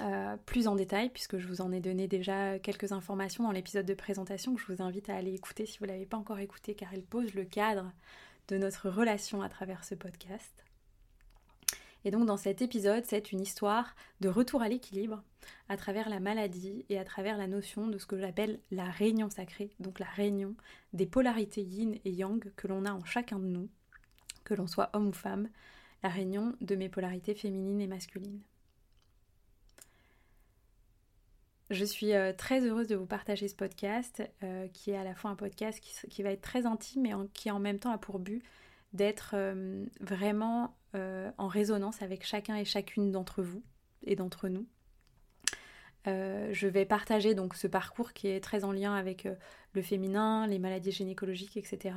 euh, plus en détail, puisque je vous en ai donné déjà quelques informations dans l'épisode de présentation que je vous invite à aller écouter si vous ne l'avez pas encore écouté, car elle pose le cadre de notre relation à travers ce podcast. Et donc dans cet épisode, c'est une histoire de retour à l'équilibre à travers la maladie et à travers la notion de ce que j'appelle la réunion sacrée, donc la réunion des polarités yin et yang que l'on a en chacun de nous, que l'on soit homme ou femme, la réunion de mes polarités féminines et masculines. Je suis euh, très heureuse de vous partager ce podcast, euh, qui est à la fois un podcast qui, va être très intime et qui en même temps a pour but d'être euh, vraiment en résonance avec chacun et chacune d'entre vous et d'entre nous. je vais partager donc ce parcours qui est très en lien avec le féminin, les maladies gynécologiques, etc.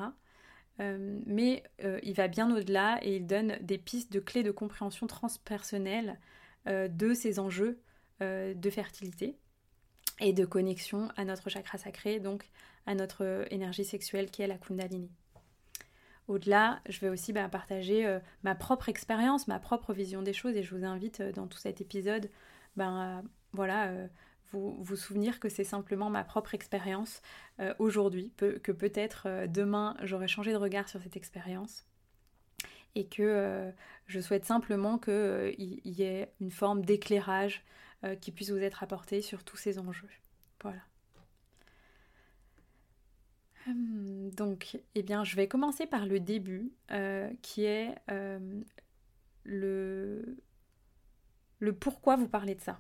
mais il va bien au-delà et il donne des pistes de clés de compréhension transpersonnelle de ces enjeux de fertilité et de connexion à notre chakra sacré, donc à notre énergie sexuelle qui est la Kundalini. Au-delà, je vais aussi bah, partager euh, ma propre expérience, ma propre vision des choses et je vous invite euh, dans tout cet épisode ben, voilà, euh, vous, vous souvenir que c'est simplement ma propre expérience aujourd'hui, que peut-être demain j'aurai changé de regard sur cette expérience et que je souhaite simplement qu'il y ait une forme d'éclairage euh, qui puisse vous être apporté sur tous ces enjeux. Voilà. Hum, donc, eh bien, je vais commencer par le début, euh, qui est euh, le, pourquoi vous parlez de ça.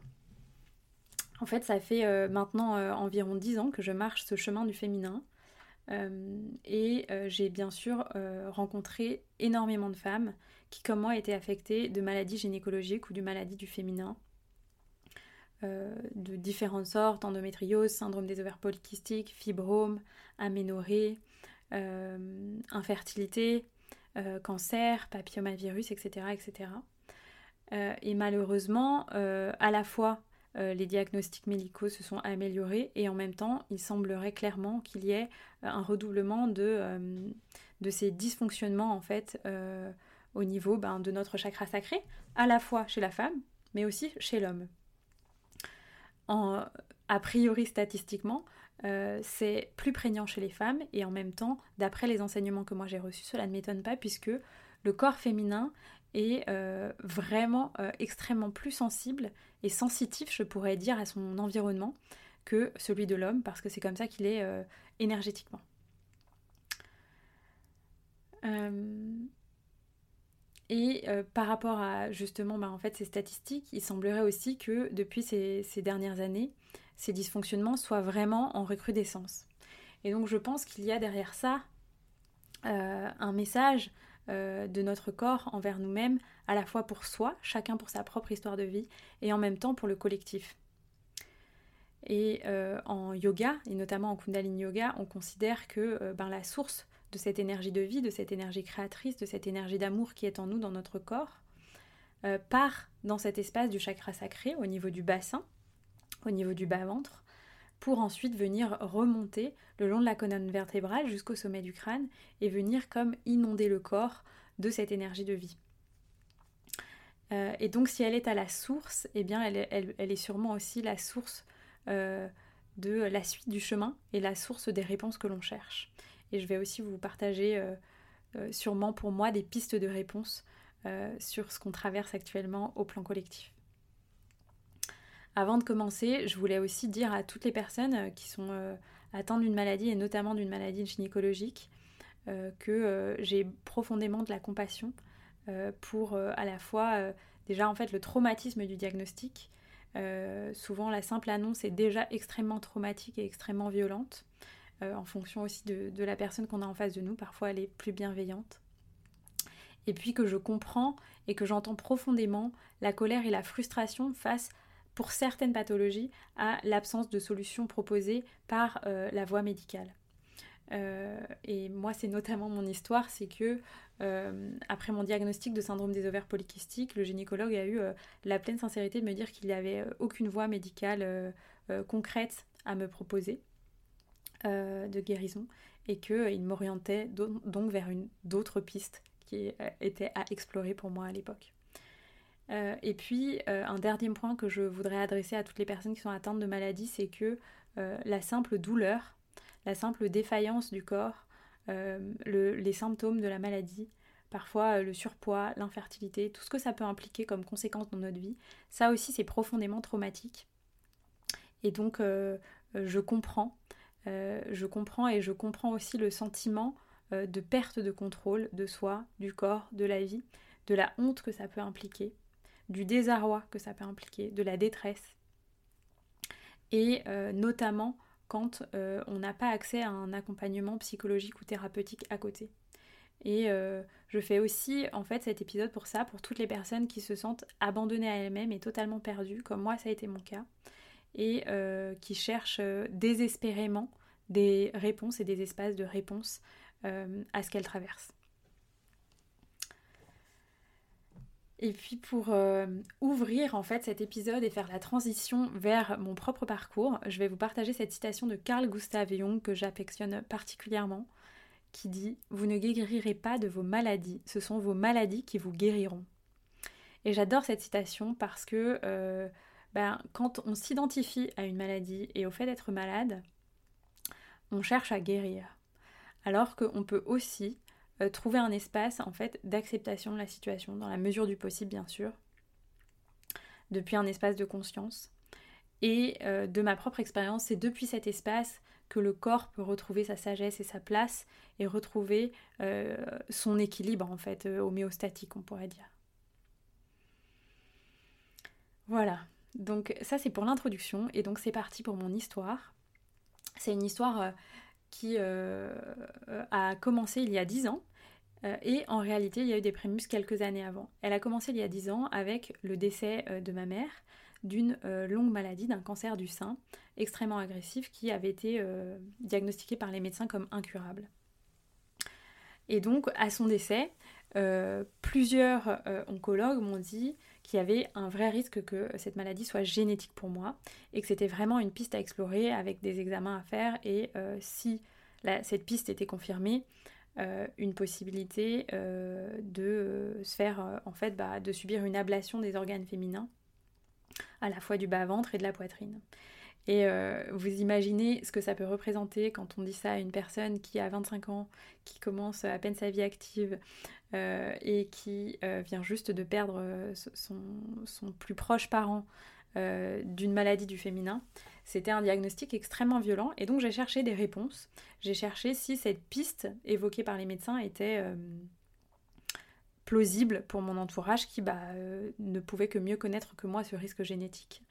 En fait, ça fait maintenant environ 10 ans que je marche ce chemin du féminin. et j'ai bien sûr rencontré énormément de femmes qui, comme moi, étaient affectées de maladies gynécologiques ou de maladies du féminin. Euh, de différentes sortes, endométriose, syndrome des ovaires polykystiques, fibrome, aménorrhée, euh, infertilité, euh, cancer, papillomavirus, etc. etc. et malheureusement, à la fois les diagnostics médicaux se sont améliorés et en même temps, il semblerait clairement qu'il y ait un redoublement de, de ces dysfonctionnements en fait au niveau ben, de notre chakra sacré, à la fois chez la femme, mais aussi chez l'homme a priori statistiquement, euh, c'est plus prégnant chez les femmes et en même temps, d'après les enseignements que moi j'ai reçus, cela ne m'étonne pas puisque le corps féminin est euh, vraiment euh, extrêmement plus sensible et sensitif, je pourrais dire, à son environnement que celui de l'homme parce que c'est comme ça qu'il est énergétiquement. Et euh, par rapport à justement bah, en fait, ces statistiques, il semblerait aussi que depuis ces, dernières années, ces dysfonctionnements soient vraiment en recrudescence. Et donc je pense qu'il y a derrière ça euh, un message euh, de notre corps envers nous-mêmes, à la fois pour soi, chacun pour sa propre histoire de vie, et en même temps pour le collectif. Et en yoga, et notamment en Kundalini Yoga, on considère que ben, la source de cette énergie de vie, de cette énergie créatrice, de cette énergie d'amour qui est en nous, dans notre corps, euh, part dans cet espace du chakra sacré, au niveau du bassin, au niveau du bas-ventre, pour ensuite venir remonter le long de la colonne vertébrale jusqu'au sommet du crâne et venir comme inonder le corps de cette énergie de vie. Euh, et donc si elle est à la source, eh bien elle, est sûrement aussi la source euh, de la suite du chemin et la source des réponses que l'on cherche. Et je vais aussi vous partager euh, sûrement pour moi des pistes de réponses sur ce qu'on traverse actuellement au plan collectif. Avant de commencer, je voulais aussi dire à toutes les personnes qui sont atteintes d'une maladie et notamment d'une maladie gynécologique que j'ai profondément de la compassion euh, pour euh, à la fois euh, déjà en fait le traumatisme du diagnostic. souvent la simple annonce est déjà extrêmement traumatique et extrêmement violente. En fonction aussi de, la personne qu'on a en face de nous. Parfois, elle est plus bienveillante. Et puis que je comprends et que j'entends profondément la colère et la frustration face, pour certaines pathologies, à l'absence de solution proposée par la voie médicale. et moi, c'est notamment mon histoire, c'est que euh, après mon diagnostic de syndrome des ovaires polykystiques, le gynécologue a eu euh, la pleine sincérité de me dire qu'il n'y avait euh, aucune voie médicale concrète à me proposer de guérison et qu'il m'orientait donc vers d'autres pistes qui étaient à explorer pour moi à l'époque. et puis, un dernier point que je voudrais adresser à toutes les personnes qui sont atteintes de maladies, c'est que la simple douleur, la simple défaillance du corps, euh, les symptômes de la maladie, parfois euh, le surpoids, l'infertilité, tout ce que ça peut impliquer comme conséquence dans notre vie, ça aussi c'est profondément traumatique. Et donc euh, je comprends, je comprends et je comprends aussi le sentiment de perte de contrôle de soi, du corps, de la vie, de la honte que ça peut impliquer, du désarroi que ça peut impliquer, de la détresse. Et notamment quand euh, on n'a pas accès à un accompagnement psychologique ou thérapeutique à côté. Et euh, je fais aussi en fait cet épisode pour ça, pour toutes les personnes qui se sentent abandonnées à elles-mêmes et totalement perdues, comme moi ça a été mon cas, et euh, qui cherchent désespérément des réponses et des espaces de réponse à ce qu'elles traversent. Et puis pour euh, ouvrir en fait cet épisode et faire la transition vers mon propre parcours, je vais vous partager cette citation de Carl Gustav Jung que j'affectionne particulièrement, qui dit Vous ne guérirez pas de vos maladies, ce sont vos maladies qui vous guériront. Et j'adore cette citation parce que euh, ben, quand on s'identifie à une maladie et au fait d'être malade, on cherche à guérir. Alors qu'on peut aussi euh, trouver un espace en fait d'acceptation de la situation, dans la mesure du possible bien sûr, depuis un espace de conscience. Et euh, de ma propre expérience, c'est depuis cet espace que le corps peut retrouver sa sagesse et sa place et retrouver euh, son équilibre en fait homéostatique, on pourrait dire. Voilà, donc ça c'est pour l'introduction et donc c'est parti pour mon histoire. C'est une histoire qui euh, a commencé il y a 10 ans. Euh, et en réalité, il y a eu des prémus quelques années avant. Elle a commencé il y a 10 ans avec le décès euh, de ma mère d'une longue maladie, d'un cancer du sein extrêmement agressif qui avait été diagnostiqué par les médecins comme incurable. Et donc, à son décès, plusieurs oncologues m'ont dit qu'il y avait un vrai risque que cette maladie soit génétique pour moi et que c'était vraiment une piste à explorer avec des examens à faire et euh, si cette piste était confirmée, euh, une possibilité euh, de se faire en fait bah, de subir une ablation des organes féminins à la fois du bas-ventre et de la poitrine. Et vous imaginez ce que ça peut représenter quand on dit ça à une personne qui a 25 ans, qui commence à peine sa vie active, euh, et qui euh, vient juste de perdre euh, son, plus proche parent d'une maladie du féminin. C'était un diagnostic extrêmement violent et donc j'ai cherché des réponses. J'ai cherché si cette piste évoquée par les médecins était plausible pour mon entourage qui bah, ne pouvait que mieux connaître que moi ce risque génétique.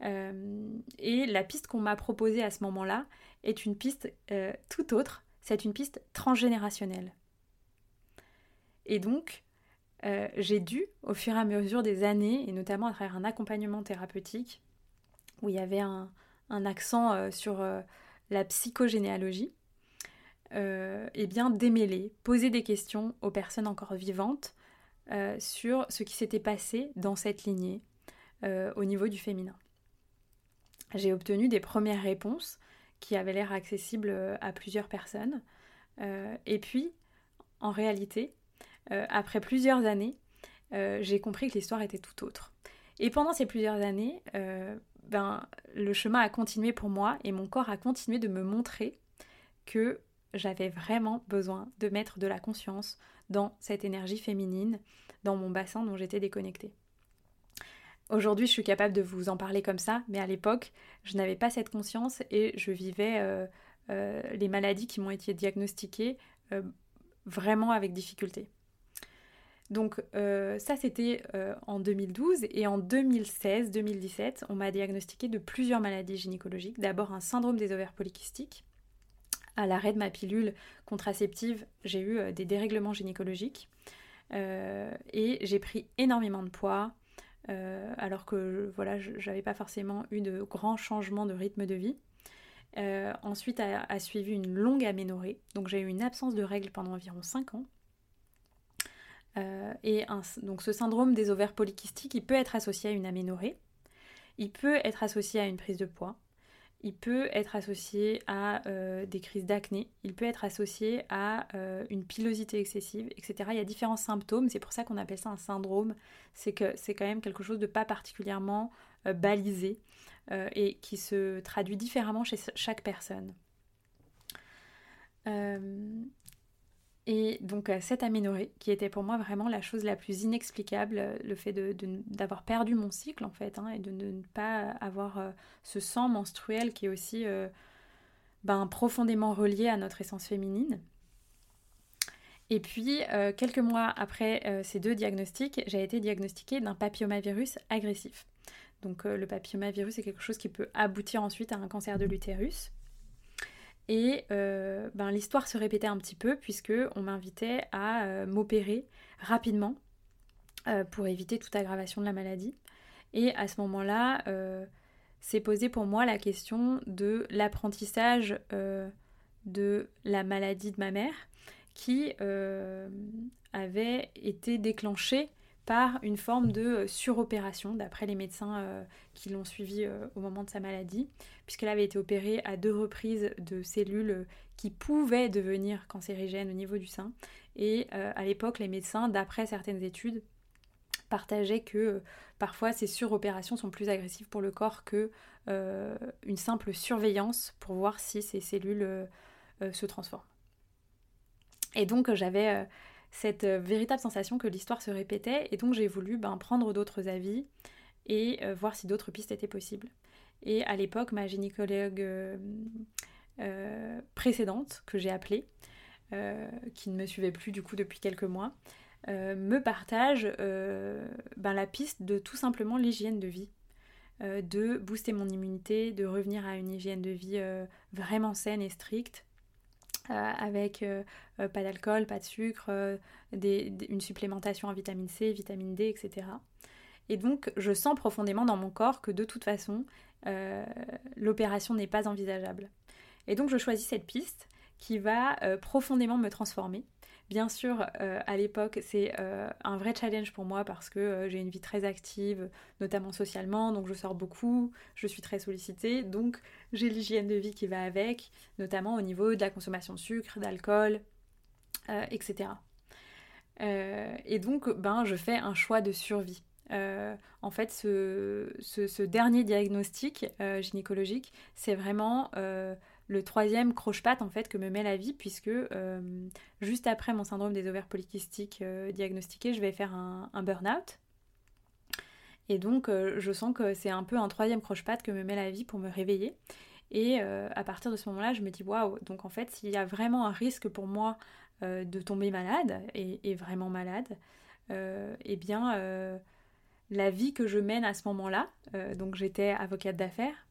et la piste qu'on m'a proposée à ce moment-là est une piste tout autre, c'est une piste transgénérationnelle. Et donc, euh, j'ai dû, au fur et à mesure des années, et notamment à travers un accompagnement thérapeutique, où il y avait un, accent euh, sur euh, la psychogénéalogie, et bien démêler, poser des questions aux personnes encore vivantes sur ce qui s'était passé dans cette lignée au niveau du féminin. j'ai obtenu des premières réponses qui avaient l'air accessibles à plusieurs personnes. et puis, en réalité, après plusieurs années, j'ai compris que l'histoire était tout autre. Et pendant ces plusieurs années, ben, le chemin a continué pour moi et mon corps a continué de me montrer que j'avais vraiment besoin de mettre de la conscience dans cette énergie féminine, dans mon bassin dont j'étais déconnectée. Aujourd'hui, je suis capable de vous en parler comme ça, mais à l'époque, je n'avais pas cette conscience et je vivais euh, euh, les maladies qui m'ont été diagnostiquées euh, vraiment avec difficulté. Donc ça, c'était en 2012 et en 2016-2017, on m'a diagnostiqué de plusieurs maladies gynécologiques. D'abord un syndrome des ovaires polykystiques, à l'arrêt de ma pilule contraceptive, j'ai eu euh, des dérèglements gynécologiques euh, et j'ai pris énormément de poids. Euh, alors que voilà, j'avais pas forcément eu de grands changements de rythme de vie. ensuite a, suivi une longue aménorrhée, donc j'ai eu une absence de règles pendant environ 5 ans. Et donc ce syndrome des ovaires polykystiques, il peut être associé à une aménorrhée, il peut être associé à une prise de poids, il peut être associé à euh, des crises d'acné, il peut être associé à euh, une pilosité excessive, etc. Il y a différents symptômes, c'est pour ça qu'on appelle ça un syndrome, c'est que c'est quand même quelque chose de pas particulièrement euh, balisé et qui se traduit différemment chez chaque personne. Et donc euh, cette aménorrhée, qui était pour moi vraiment la chose la plus inexplicable, euh, le fait d'avoir perdu mon cycle en fait, hein, et de, ne pas avoir euh, ce sang menstruel qui est aussi ben, profondément relié à notre essence féminine. Et puis, quelques mois après ces deux diagnostics, j'ai été diagnostiquée d'un papillomavirus agressif. Donc le papillomavirus est quelque chose qui peut aboutir ensuite à un cancer de l'utérus. Et euh, ben, l'histoire se répétait un petit peu puisque on m'invitait à euh, m'opérer rapidement euh, pour éviter toute aggravation de la maladie. Et à ce moment-là, s'est posé pour moi la question de l'apprentissage de la maladie de ma mère qui avait été déclenchée par une forme de suropération, d'après les médecins euh, qui l'ont suivie euh, au moment de sa maladie, puisqu'elle avait été opérée à deux reprises de cellules qui pouvaient devenir cancérigènes au niveau du sein. Et euh, à l'époque, les médecins, d'après certaines études, partageaient que parfois ces suropérations sont plus agressives pour le corps que une simple surveillance pour voir si ces cellules se transforment. Et donc j'avais cette euh, véritable sensation que l'histoire se répétait et donc j'ai voulu ben, prendre d'autres avis et euh, voir si d'autres pistes étaient possibles. Et à l'époque, ma gynécologue euh, précédente, que j'ai appelée, qui ne me suivait plus du coup depuis quelques mois, me partage ben, la piste de tout simplement l'hygiène de vie. de booster mon immunité, de revenir à une hygiène de vie vraiment saine et stricte, avec euh, euh, pas d'alcool, pas de sucre, une supplémentation en vitamine C, vitamine D, etc. Et donc je sens profondément dans mon corps que de toute façon, l'opération n'est pas envisageable. Et donc je choisis cette piste qui va profondément me transformer, Bien sûr, euh, à l'époque, c'est euh, un vrai challenge pour moi parce que euh, j'ai une vie très active, notamment socialement, donc je sors beaucoup, je suis très sollicitée, donc j'ai l'hygiène de vie qui va avec, notamment au niveau de la consommation de sucre, d'alcool, etc. et donc, ben, je fais un choix de survie. en fait, ce dernier diagnostic gynécologique, c'est vraiment le troisième croche-patte en fait que me met la vie puisque euh, juste après mon syndrome des ovaires polykystiques euh, diagnostiqué, je vais faire un, burn-out. Et donc euh, je sens que c'est un peu un troisième croche-patte que me met la vie pour me réveiller. Et à partir de ce moment-là, je me dis waouh, donc en fait, s'il y a vraiment un risque pour moi de tomber malade et, et vraiment malade, eh bien la vie que je mène à ce moment-là, donc j'étais avocate d'affaires,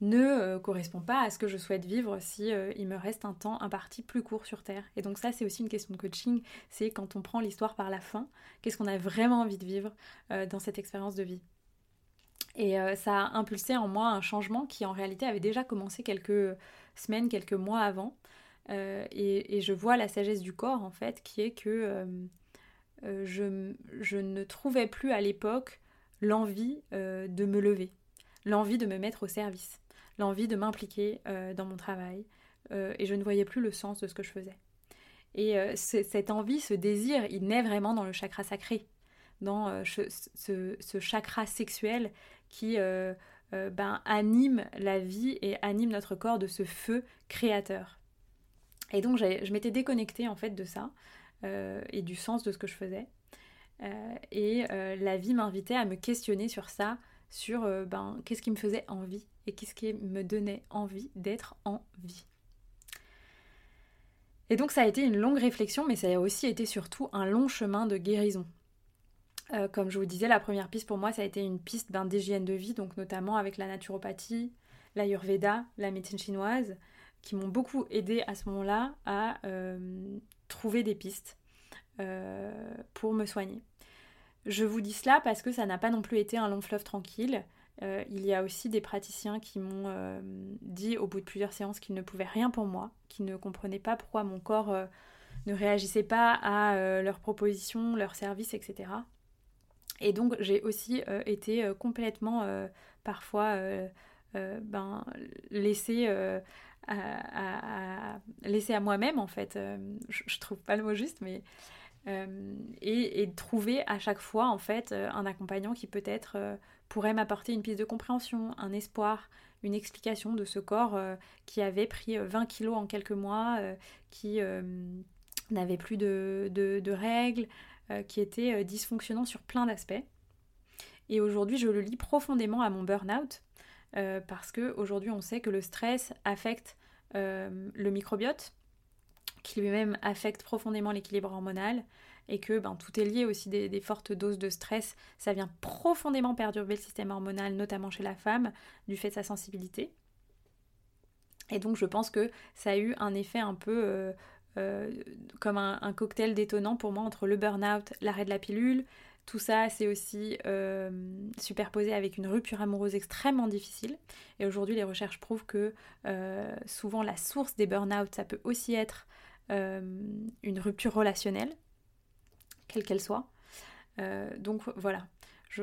ne euh, correspond pas à ce que je souhaite vivre si euh, il me reste un temps imparti plus court sur Terre. Et donc ça, c'est aussi une question de coaching, c'est quand on prend l'histoire par la fin, qu'est-ce qu'on a vraiment envie de vivre euh, dans cette expérience de vie. Et ça a impulsé en moi un changement qui en réalité avait déjà commencé quelques semaines, quelques mois avant. Et, je vois la sagesse du corps en fait, qui est que je, je, ne trouvais plus à l'époque l'envie de me lever l'envie de me mettre au service, l'envie de m'impliquer dans mon travail, et je ne voyais plus le sens de ce que je faisais. Et cette envie, ce désir, il naît vraiment dans le chakra sacré, dans ce, chakra sexuel qui ben, anime la vie et anime notre corps de ce feu créateur. Et donc je m'étais déconnectée en fait de ça et du sens de ce que je faisais. Euh, et euh, la vie m'invitait à me questionner sur ça, sur euh, ben, qu'est-ce qui me faisait envie et qu'est-ce qui me donnait envie d'être en vie. Et donc ça a été une longue réflexion, mais ça a aussi été surtout un long chemin de guérison. comme je vous disais, la première piste pour moi, ça a été une piste ben, d'hygiène de vie, donc notamment avec la naturopathie, l'ayurveda, la médecine chinoise, qui m'ont beaucoup aidé à ce moment-là à trouver des pistes euh, pour me soigner. Je vous dis cela parce que ça n'a pas non plus été un long fleuve tranquille. Euh, il y a aussi des praticiens qui m'ont euh, dit au bout de plusieurs séances qu'ils ne pouvaient rien pour moi, qu'ils ne comprenaient pas pourquoi mon corps ne réagissait pas à leurs propositions, leurs services, etc. Et donc j'ai aussi été complètement parfois laissée à moi-même en fait. je, je, trouve pas le mot juste, mais euh, et, trouver à chaque fois en fait euh, un accompagnant qui peut-être euh, pourrait m'apporter une piste de compréhension, un espoir, une explication de ce corps qui avait pris 20 kilos en quelques mois, qui n'avait plus de, de règles, qui était dysfonctionnant sur plein d'aspects. Et aujourd'hui, je le lis profondément à mon burn-out, parce qu'aujourd'hui, on sait que le stress affecte le microbiote, qui lui-même affecte profondément l'équilibre hormonal et que ben, tout est lié aussi des, fortes doses de stress. Ça vient profondément perturber le système hormonal, notamment chez la femme, du fait de sa sensibilité. Et donc je pense que ça a eu un effet un peu euh, euh, comme un, cocktail détonnant pour moi entre le burn-out, l'arrêt de la pilule. Tout ça, c'est aussi euh, superposé avec une rupture amoureuse extrêmement difficile. Et aujourd'hui, les recherches prouvent que souvent la source des burn-out, ça peut aussi être une rupture relationnelle, quelle qu'elle soit. Euh, donc voilà,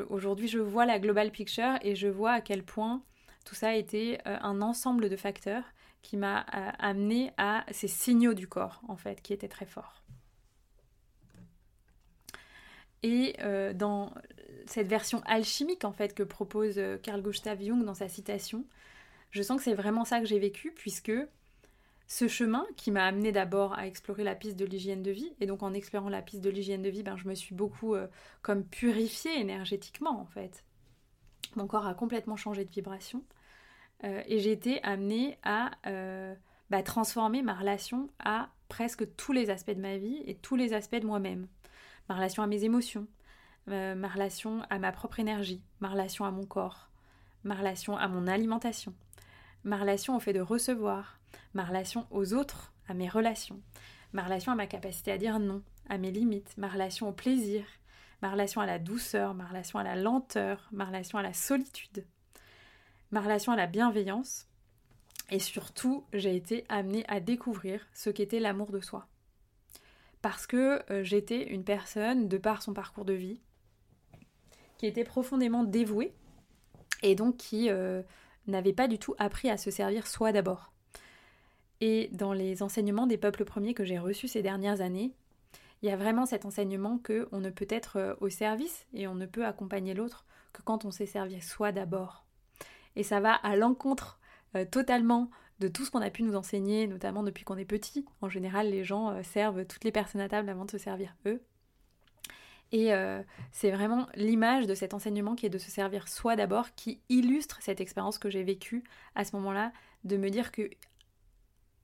aujourd'hui je vois la global picture et je vois à quel point tout ça a été euh, un ensemble de facteurs qui m'a amené à ces signaux du corps en fait qui étaient très forts. Et dans cette version alchimique en fait que propose Carl Gustav Jung dans sa citation, je sens que c'est vraiment ça que j'ai vécu puisque ce chemin qui m'a amené d'abord à explorer la piste de l'hygiène de vie. Et donc en explorant la piste de l'hygiène de vie, ben, je me suis beaucoup euh, comme purifiée énergétiquement en fait. Mon corps a complètement changé de vibration. Euh, et j'ai été amenée à euh, bah, transformer ma relation à presque tous les aspects de ma vie et tous les aspects de moi-même. Ma relation à mes émotions, ma relation à ma propre énergie, ma relation à mon corps, ma relation à mon alimentation, ma relation au fait de recevoir, ma relation aux autres, à mes relations, ma relation à ma capacité à dire non, à mes limites, ma relation au plaisir, ma relation à la douceur, ma relation à la lenteur, ma relation à la solitude, ma relation à la bienveillance. Et surtout, j'ai été amenée à découvrir ce qu'était l'amour de soi. Parce que euh, j'étais une personne, de par son parcours de vie, qui était profondément dévouée et donc qui euh, n'avait pas du tout appris à se servir soi d'abord. Et dans les enseignements des peuples premiers que j'ai reçus ces dernières années, il y a vraiment cet enseignement que on ne peut être euh, au service et on ne peut accompagner l'autre que quand on s'est servi soi d'abord. Et ça va à l'encontre euh, totalement de tout ce qu'on a pu nous enseigner, notamment depuis qu'on est petit. En général, les gens euh, servent toutes les personnes à table avant de se servir eux. Et c'est vraiment l'image de cet enseignement qui est de se servir soi d'abord qui illustre cette expérience que j'ai vécue à ce moment-là, de me dire que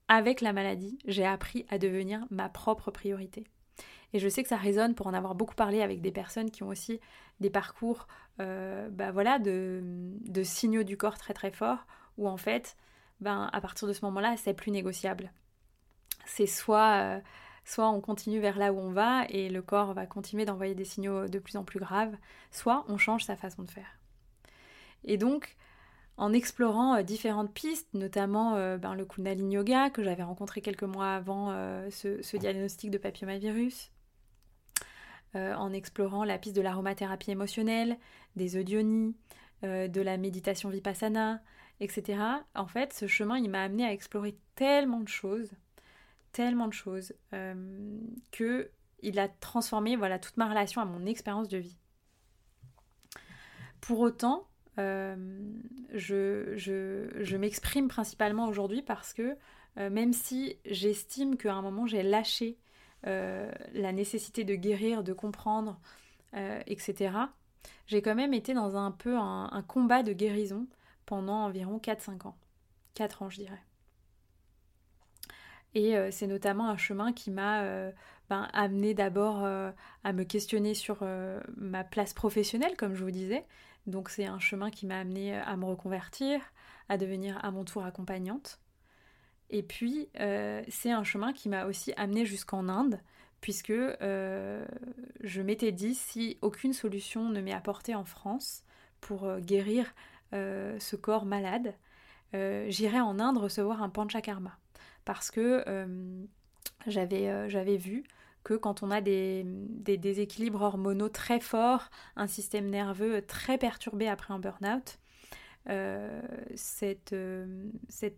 avec la maladie, j'ai appris à devenir ma propre priorité. Et je sais que ça résonne pour en avoir beaucoup parlé avec des personnes qui ont aussi des parcours euh, bah voilà, de, signaux du corps très très forts, où en fait, ben, à partir de ce moment-là, c'est plus négociable. C'est soit, euh, soit on continue vers là où on va et le corps va continuer d'envoyer des signaux de plus en plus graves, soit on change sa façon de faire. Et donc, en explorant euh, différentes pistes, notamment euh, ben, le Kundalini Yoga que j'avais rencontré quelques mois avant euh, ce, diagnostic de papillomavirus, en explorant la piste de l'aromathérapie émotionnelle, des audionies, de la méditation vipassana, etc. En fait, ce chemin, il m'a amené à explorer tellement de choses, tellement de choses, que il a transformé voilà toute ma relation à mon expérience de vie. Pour autant, euh, je, m'exprime principalement aujourd'hui parce que euh, même si j'estime qu'à un moment j'ai lâché euh, la nécessité de guérir, de comprendre, etc., j'ai quand même été dans un peu un, combat de guérison pendant environ 4-5 ans. 4 ans, je dirais. Et c'est notamment un chemin qui m'a ben, amené d'abord à me questionner sur ma place professionnelle, comme je vous disais, donc c'est un chemin qui m'a amené à me reconvertir, à devenir à mon tour accompagnante. Et puis euh, c'est un chemin qui m'a aussi amené jusqu'en Inde, puisque euh, je m'étais dit si aucune solution ne m'est apportée en France pour euh, guérir ce corps malade, j'irai en Inde recevoir un panchakarma. Parce que j'avais vu quand on a des, déséquilibres hormonaux très forts, un système nerveux très perturbé après un burn-out, euh, euh,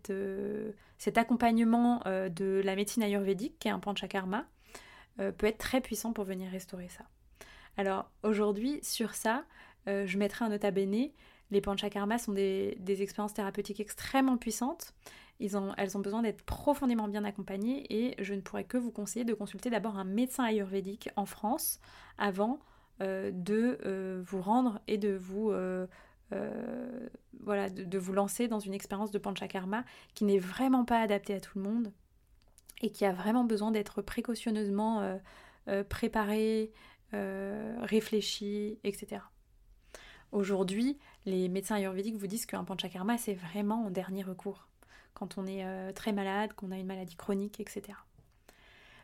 euh, cet accompagnement de la médecine ayurvédique, qui est un panchakarma, peut être très puissant pour venir restaurer ça. Alors aujourd'hui, sur ça, je mettrai un nota bene. Les panchakarmas sont des expériences thérapeutiques extrêmement puissantes elles ont besoin d'être profondément bien accompagnées et je ne pourrais que vous conseiller de consulter d'abord un médecin ayurvédique en France avant euh, de euh, vous rendre et de vous, euh, voilà, de, vous lancer dans une expérience de panchakarma qui n'est vraiment pas adaptée à tout le monde et qui a vraiment besoin d'être précautionneusement préparée, réfléchie, etc. Aujourd'hui, les médecins ayurvédiques vous disent qu'un panchakarma, c'est vraiment en dernier recours quand on est euh, très malade, qu'on a une maladie chronique, etc.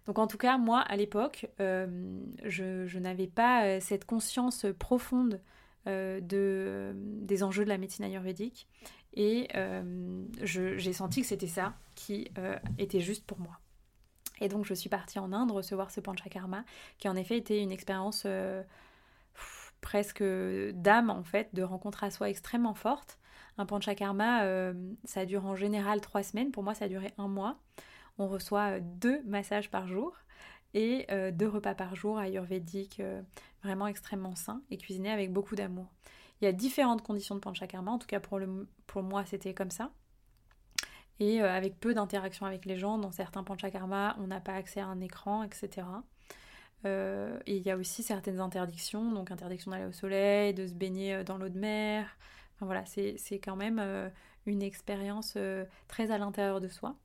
Donc en tout cas, moi, à l'époque, euh, je, n'avais pas euh, cette conscience profonde de, des enjeux de la médecine ayurvédique et j'ai senti que c'était ça qui était juste pour moi. Et donc je suis partie en Inde recevoir ce panchakarma, qui en effet était une expérience presque d'âme en fait, de rencontre à soi extrêmement forte, un panchakarma, euh, ça dure en général trois semaines. Pour moi, ça a duré un mois. On reçoit euh, deux massages par jour et euh, deux repas par jour ayurvédiques, vraiment extrêmement sains et cuisinés avec beaucoup d'amour. Il y a différentes conditions de panchakarma, en tout cas pour, moi c'était comme ça. Et avec peu d'interaction avec les gens, dans certains panchakarma, on n'a pas accès à un écran, etc. et il y a aussi certaines interdictions, donc interdiction d'aller au soleil, de se baigner dans l'eau de mer, voilà, c'est quand même euh, une expérience euh, très à l'intérieur de soi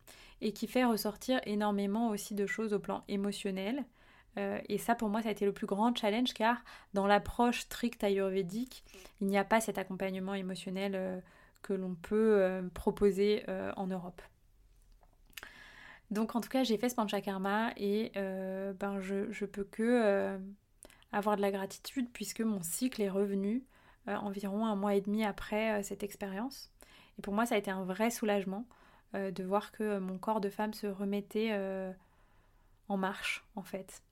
et qui fait ressortir énormément aussi de choses au plan émotionnel. Euh, et ça, pour moi, ça a été le plus grand challenge car dans l'approche stricte ayurvédique, il n'y a pas cet accompagnement émotionnel que l'on peut proposer en Europe. Donc en tout cas, j'ai fait ce panchakarma et ben, je, je peux que avoir de la gratitude puisque mon cycle est revenu euh, environ un mois et demi après euh, cette expérience. Et pour moi, ça a été un vrai soulagement euh, de voir que mon corps de femme se remettait en marche, en fait.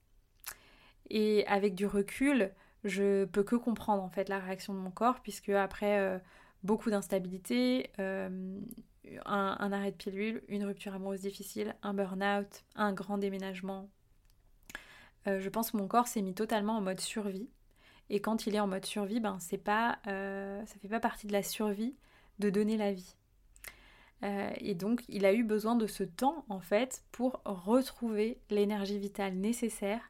Et avec du recul, je peux que comprendre en fait la réaction de mon corps, puisque après beaucoup d'instabilité, un, arrêt de pilule, une rupture amoureuse difficile, un burn-out, un grand déménagement, je pense que mon corps s'est mis totalement en mode survie. Et quand il est en mode survie, ben c'est pas, euh, ça fait pas partie de la survie de donner la vie. Euh, et donc il a eu besoin de ce temps en fait pour retrouver l'énergie vitale nécessaire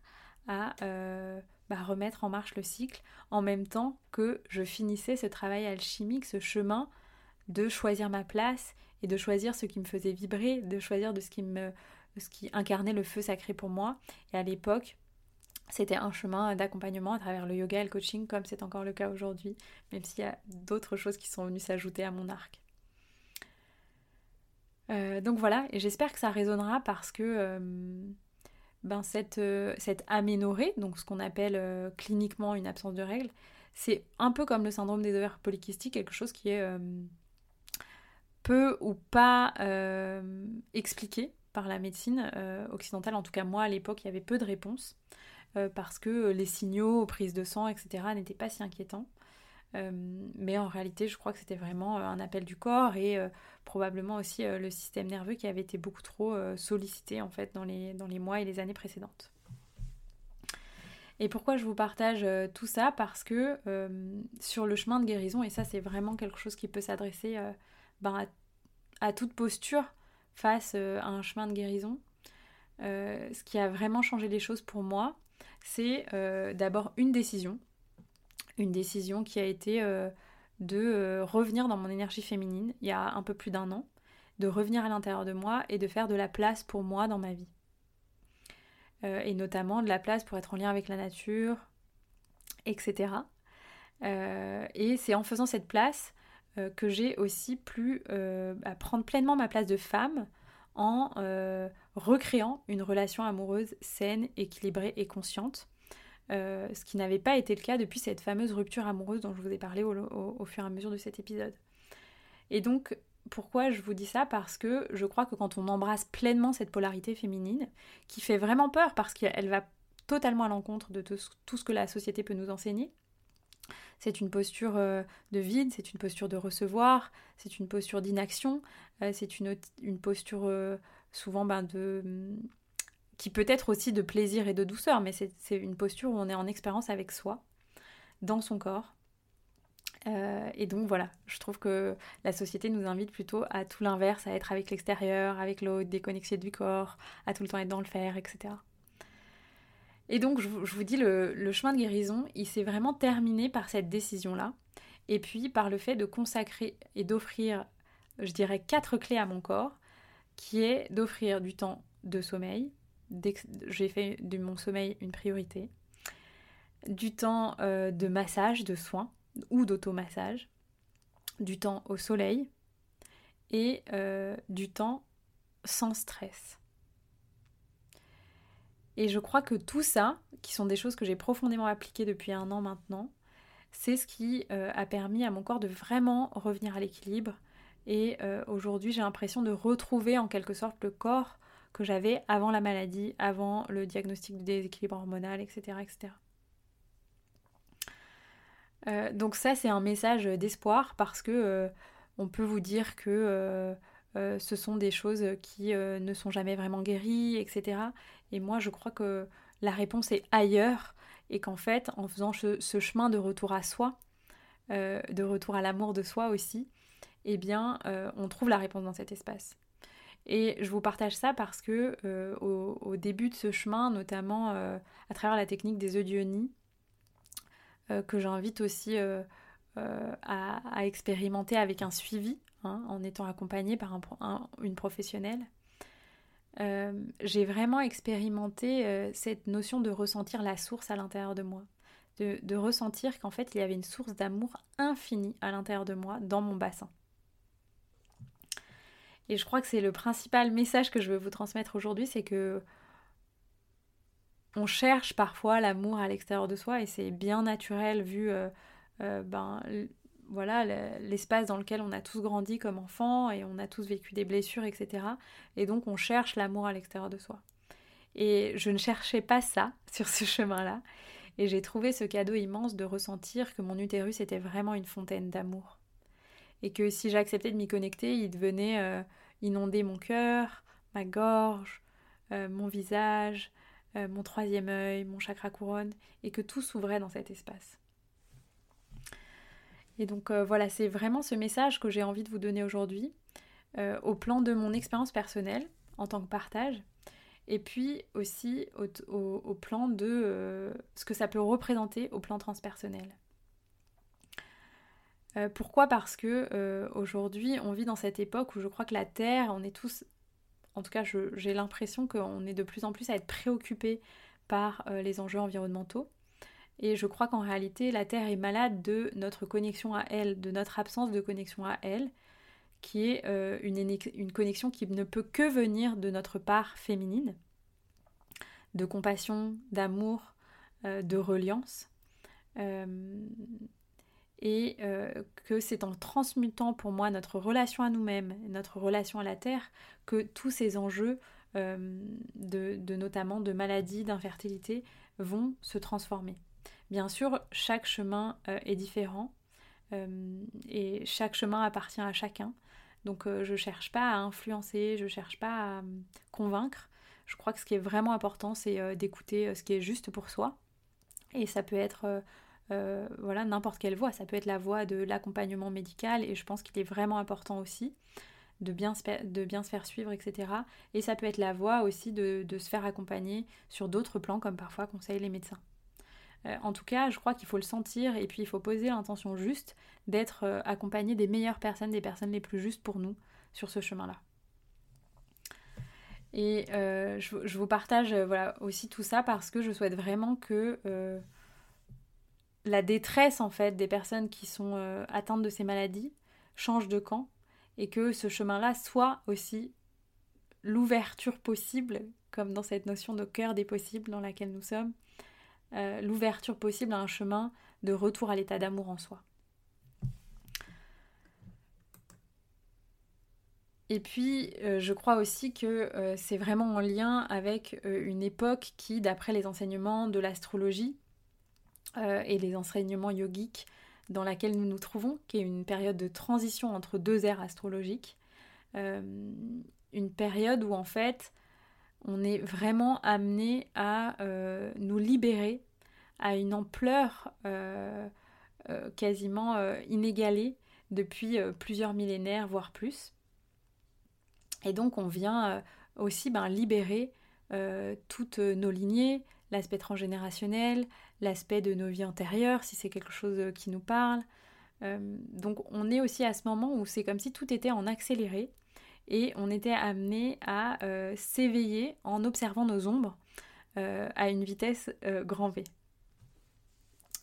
à euh, bah, remettre en marche le cycle en même temps que je finissais ce travail alchimique, ce chemin de choisir ma place et de choisir ce qui me faisait vibrer, de choisir de ce qui me ce qui incarnait le feu sacré pour moi. Et à l'époque, c'était un chemin d'accompagnement à travers le yoga et le coaching, comme c'est encore le cas aujourd'hui, même s'il y a d'autres choses qui sont venues s'ajouter à mon arc. Euh, donc voilà, et j'espère que ça résonnera parce que euh, ben cette, euh, cette aménorrhée, donc ce qu'on appelle cliniquement une absence de règles, c'est un peu comme le syndrome des ovaires polykystiques, quelque chose qui est peu ou pas expliqué par la médecine occidentale. En tout cas, moi à l'époque, il y avait peu de réponses. Euh, parce que les signaux, prises de sang, etc. n'étaient pas si inquiétants. mais en réalité, je crois que c'était vraiment un appel du corps et probablement aussi le système nerveux qui avait été beaucoup trop sollicité en fait dans les, dans les mois et les années précédentes. Et pourquoi je vous partage tout ça? Parce que sur le chemin de guérison, et ça c'est vraiment quelque chose qui peut s'adresser ben, à, toute posture face à un chemin de guérison, ce qui a vraiment changé les choses pour moi, c'est d'abord une décision une décision qui a été euh, de euh, revenir dans mon énergie féminine il y a un peu plus d'un an, de revenir à l'intérieur de moi et de faire de la place pour moi dans ma vie. Euh, et notamment de la place pour être en lien avec la nature, etc. et c'est en faisant cette place que j'ai aussi pu prendre pleinement ma place de femme en recréant une relation amoureuse saine, équilibrée et consciente euh, ce qui n'avait pas été le cas depuis cette fameuse rupture amoureuse dont je vous ai parlé au, fur et à mesure de cet épisode. Et donc, pourquoi je vous dis ça? Parce que je crois que quand on embrasse pleinement cette polarité féminine, qui fait vraiment peur parce qu'elle va totalement à l'encontre de tout ce que la société peut nous enseigner, c'est une posture euh, de vide, c'est une posture de recevoir, c'est une posture d'inaction, euh, c'est une, posture souvent ben, de qui peut être aussi de plaisir et de douceur, mais c'est une posture où on est en expérience avec soi, dans son corps. Euh, et donc voilà, je trouve que la société nous invite plutôt à tout l'inverse, à être avec l'extérieur, avec l'autre, déconnecté du corps, à tout le temps être dans le faire, etc. Et donc je, vous dis, le, chemin de guérison, il s'est vraiment terminé par cette décision-là, et puis par le fait de consacrer et d'offrir, je dirais, quatre clés à mon corps, qui est d'offrir du temps de sommeil, j'ai fait de mon sommeil une priorité. Du temps euh, de massage, de soins ou d'automassage. Du temps au soleil. Et euh, du temps sans stress. Et je crois que tout ça, qui sont des choses que j'ai profondément appliquées depuis un an maintenant, c'est ce qui euh, a permis à mon corps de vraiment revenir à l'équilibre. Et aujourd'hui, j'ai l'impression de retrouver en quelque sorte le corps que j'avais avant la maladie, avant le diagnostic de déséquilibre hormonal, etc. etc. Euh, donc ça c'est un message d'espoir parce que euh, on peut vous dire que euh, ce sont des choses qui ne sont jamais vraiment guéries, etc. Et moi je crois que la réponse est ailleurs et qu'en fait en faisant ce, chemin de retour à soi, de retour à l'amour de soi aussi, eh bien on trouve la réponse dans cet espace. Et je vous partage ça parce que euh, au, début de ce chemin, notamment euh, à travers la technique des Eudionis, euh, que j'invite aussi à, expérimenter avec un suivi, hein, en étant accompagnée par une professionnelle, j'ai vraiment expérimenté cette notion de ressentir la source à l'intérieur de moi. De, ressentir qu'en fait il y avait une source d'amour infinie à l'intérieur de moi, dans mon bassin. Et je crois que c'est le principal message que je veux vous transmettre aujourd'hui, c'est que on cherche parfois l'amour à l'extérieur de soi et c'est bien naturel vu euh, euh, ben, voilà l'espace dans lequel on a tous grandi comme enfants et on a tous vécu des blessures, etc. Et donc on cherche l'amour à l'extérieur de soi. Et je ne cherchais pas ça sur ce chemin-là. Et j'ai trouvé ce cadeau immense de ressentir que mon utérus était vraiment une fontaine d'amour. Et que si j'acceptais de m'y connecter, il devenait euh, inonder mon cœur, ma gorge, euh, mon visage, euh, mon troisième œil, mon chakra couronne, et que tout s'ouvrait dans cet espace. Et donc euh, voilà, c'est vraiment ce message que j'ai envie de vous donner aujourd'hui, au plan de mon expérience personnelle en tant que partage, et puis aussi au plan de ce que ça peut représenter au plan transpersonnel. Euh, pourquoi? Parce que euh, aujourd'hui, on vit dans cette époque où je crois que la Terre, on est tous, en tout cas, j'ai l'impression qu'on est de plus en plus à être préoccupés par euh, les enjeux environnementaux. Et je crois qu'en réalité, la Terre est malade de notre connexion à elle, de notre absence de connexion à elle, qui est une, une, connexion qui ne peut que venir de notre part féminine, de compassion, d'amour, de reliance et euh, que c'est en transmutant pour moi notre relation à nous-mêmes, notre relation à la Terre, que tous ces enjeux euh, de, notamment de maladie, d'infertilité vont se transformer. Bien sûr, chaque chemin euh, est différent. et chaque chemin appartient à chacun. Donc je ne cherche pas à influencer, je ne cherche pas à convaincre. Je crois que ce qui est vraiment important, c'est d'écouter ce qui est juste pour soi. Et ça peut être voilà n'importe quelle voix. Ça peut être la voix de l'accompagnement médical et je pense qu'il est vraiment important aussi de bien, se, de faire suivre, etc. Et ça peut être la voie aussi de, se faire accompagner sur d'autres plans, comme parfois conseillent les médecins. Euh, en tout cas, je crois qu'il faut le sentir et puis il faut poser l'intention juste d'être euh, accompagné des meilleures personnes, des personnes les plus justes pour nous sur ce chemin-là. Et euh, je, vous partage voilà, aussi tout ça parce que je souhaite vraiment que la détresse en fait des personnes qui sont atteintes de ces maladies change de camp et que ce chemin-là soit aussi l'ouverture possible, comme dans cette notion de cœur des possibles dans laquelle nous sommes, euh, l'ouverture possible à un chemin de retour à l'état d'amour en soi. Et puis, euh, je crois aussi que euh, c'est vraiment en lien avec une époque qui, d'après les enseignements de l'astrologie et les enseignements yogiques, dans laquelle nous nous trouvons, qui est une période de transition entre deux ères astrologiques. Une période où en fait on est vraiment amené à euh, nous libérer à une ampleur euh, quasiment inégalée depuis plusieurs millénaires, voire plus. Et donc on vient aussi ben, libérer toutes nos lignées, l'aspect transgénérationnel, l'aspect de nos vies antérieures, si c'est quelque chose euh, qui nous parle. Euh, donc on est aussi à ce moment où c'est comme si tout était en accéléré et on était amené à euh, s'éveiller en observant nos ombres à une vitesse grand V.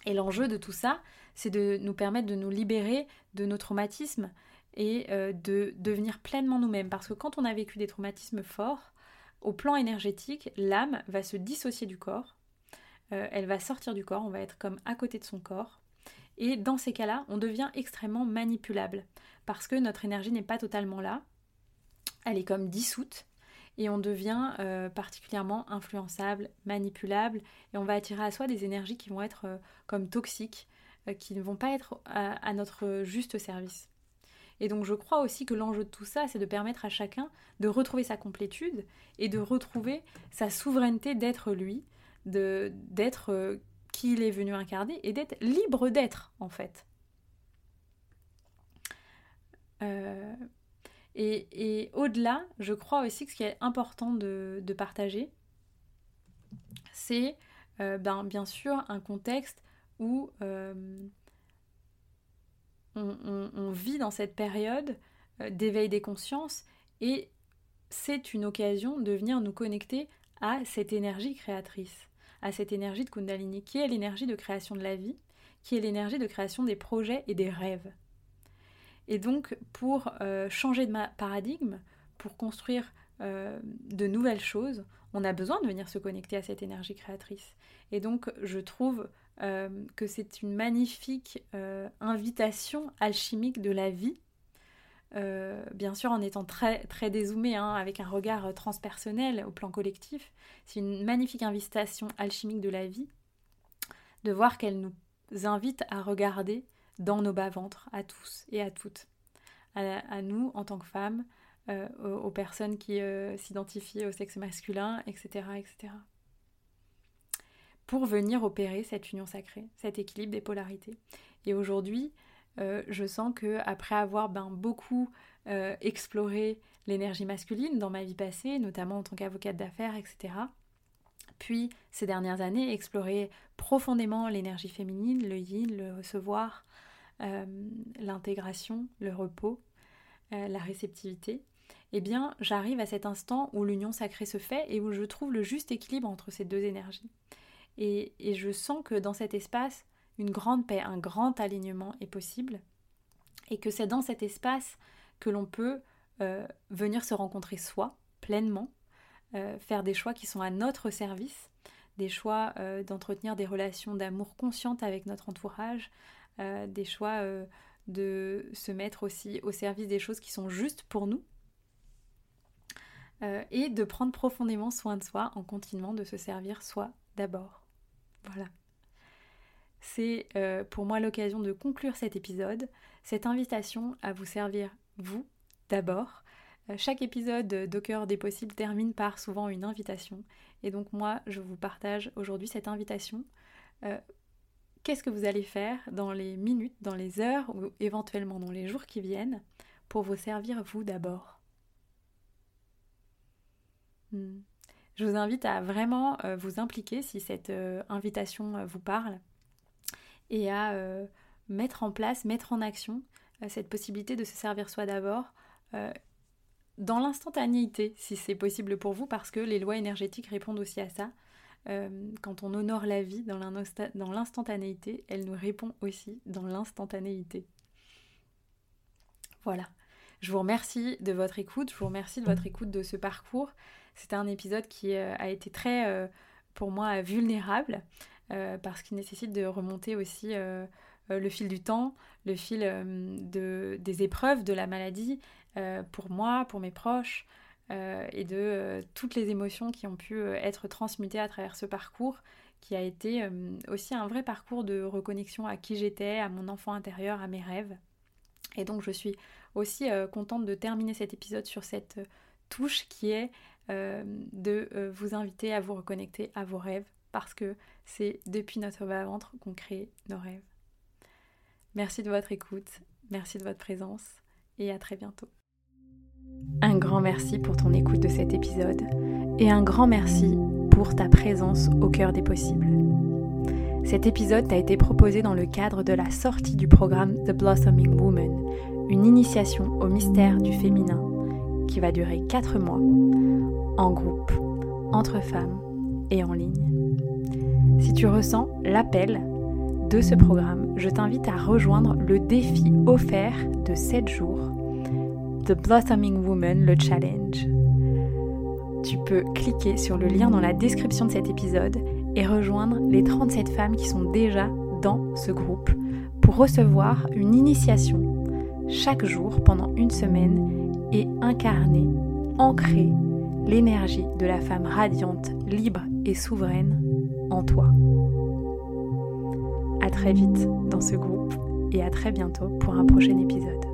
Et l'enjeu de tout ça, c'est de nous permettre de nous libérer de nos traumatismes et de devenir pleinement nous-mêmes. Parce que quand on a vécu des traumatismes forts, au plan énergétique, l'âme va se dissocier du corps euh, elle va sortir du corps, on va être comme à côté de son corps. Et dans ces cas-là, on devient extrêmement manipulable parce que notre énergie n'est pas totalement là. Elle est comme dissoute et on devient euh, particulièrement influençable, manipulable et on va attirer à soi des énergies qui vont être euh, comme toxiques, qui ne vont pas être à, notre juste service. Et donc je crois aussi que l'enjeu de tout ça, c'est de permettre à chacun de retrouver sa complétude et de retrouver sa souveraineté d'être lui, d'être euh, qui il est venu incarner et d'être libre d'être en fait. Euh, et, au-delà, je crois aussi que ce qui est important de, partager, c'est euh, ben, bien sûr un contexte où on, vit dans cette période d'éveil des consciences et c'est une occasion de venir nous connecter à cette énergie créatrice à cette énergie de Kundalini, qui est l'énergie de création de la vie, qui est l'énergie de création des projets et des rêves. Et donc, pour euh, changer de paradigme, pour construire euh, de nouvelles choses, on a besoin de venir se connecter à cette énergie créatrice. Et donc, je trouve euh, que c'est une magnifique invitation alchimique de la vie bien sûr en étant très, très dézoomé, hein, avec un regard transpersonnel au plan collectif. C'est une magnifique invitation alchimique de la vie, de voir qu'elle nous invite à regarder dans nos bas-ventres, à tous et à toutes, à, nous en tant que femmes, euh, aux, personnes qui euh, s'identifient au sexe masculin, etc., etc. Pour venir opérer cette union sacrée, cet équilibre des polarités. Et aujourd'hui, euh, je sens que après avoir ben, beaucoup exploré l'énergie masculine dans ma vie passée, notamment en tant qu'avocate d'affaires, etc., puis ces dernières années, explorer profondément l'énergie féminine, le yin, le recevoir, l'intégration, le repos, la réceptivité, eh bien j'arrive à cet instant où l'union sacrée se fait et où je trouve le juste équilibre entre ces deux énergies. et je sens que dans cet espace, une grande paix, un grand alignement est possible, et que c'est dans cet espace que l'on peut euh, venir se rencontrer soi pleinement, euh, faire des choix qui sont à notre service, des choix euh, d'entretenir des relations d'amour conscientes avec notre entourage, des choix de se mettre aussi au service des choses qui sont justes pour nous, et de prendre profondément soin de soi en continuant de se servir soi d'abord. Voilà. c'est euh, pour moi l'occasion de conclure cet épisode, cette invitation à vous servir vous d'abord. Euh, chaque épisode cœur des possibles termine par souvent une invitation. Et donc moi, je vous partage aujourd'hui cette invitation. Euh, qu'est-ce que vous allez faire dans les minutes, dans les heures ou éventuellement dans les jours qui viennent pour vous servir vous d'abord hmm. Je vous invite à vraiment vous impliquer si cette invitation vous parle et à euh, mettre en place, mettre en action euh, cette possibilité de se servir soi d'abord euh, dans l'instantanéité, si c'est possible pour vous, parce que les lois énergétiques répondent aussi à ça. Quand on honore la vie dans l'instantanéité, elle nous répond aussi dans l'instantanéité. Voilà. Je vous remercie de votre écoute, je vous remercie de votre écoute de ce parcours. C'était un épisode qui a été très, pour moi, vulnérable. Euh, parce qu'il nécessite de remonter aussi euh, euh, le fil du temps, le fil de, des épreuves de la maladie pour moi, pour mes proches, et de toutes les émotions qui ont pu être transmutées à travers ce parcours, qui a été aussi un vrai parcours de reconnexion à qui j'étais, à mon enfant intérieur, à mes rêves. Et donc je suis aussi contente de terminer cet épisode sur cette touche qui est de vous inviter à vous reconnecter à vos rêves, parce que c'est depuis notre bas-ventre qu'on crée nos rêves. Merci de votre écoute, merci de votre présence et à très bientôt. Un grand merci pour ton écoute de cet épisode et un grand merci pour ta présence au cœur des possibles. Cet épisode t'a été proposé dans le cadre de la sortie du programme The Blossoming Woman, une initiation au mystère du féminin qui va durer 4 mois, en groupe, entre femmes et en ligne. Si tu ressens l'appel de ce programme, je t'invite à rejoindre le défi offert de 7 jours, The Blossoming Woman, le challenge. Tu peux cliquer sur le lien dans la description de cet épisode et rejoindre les 37 femmes qui sont déjà dans ce groupe pour recevoir une initiation chaque jour pendant une semaine et incarner, ancrer l'énergie de la femme radiante, libre et souveraine en toi. À très vite dans ce groupe et à très bientôt pour un prochain épisode.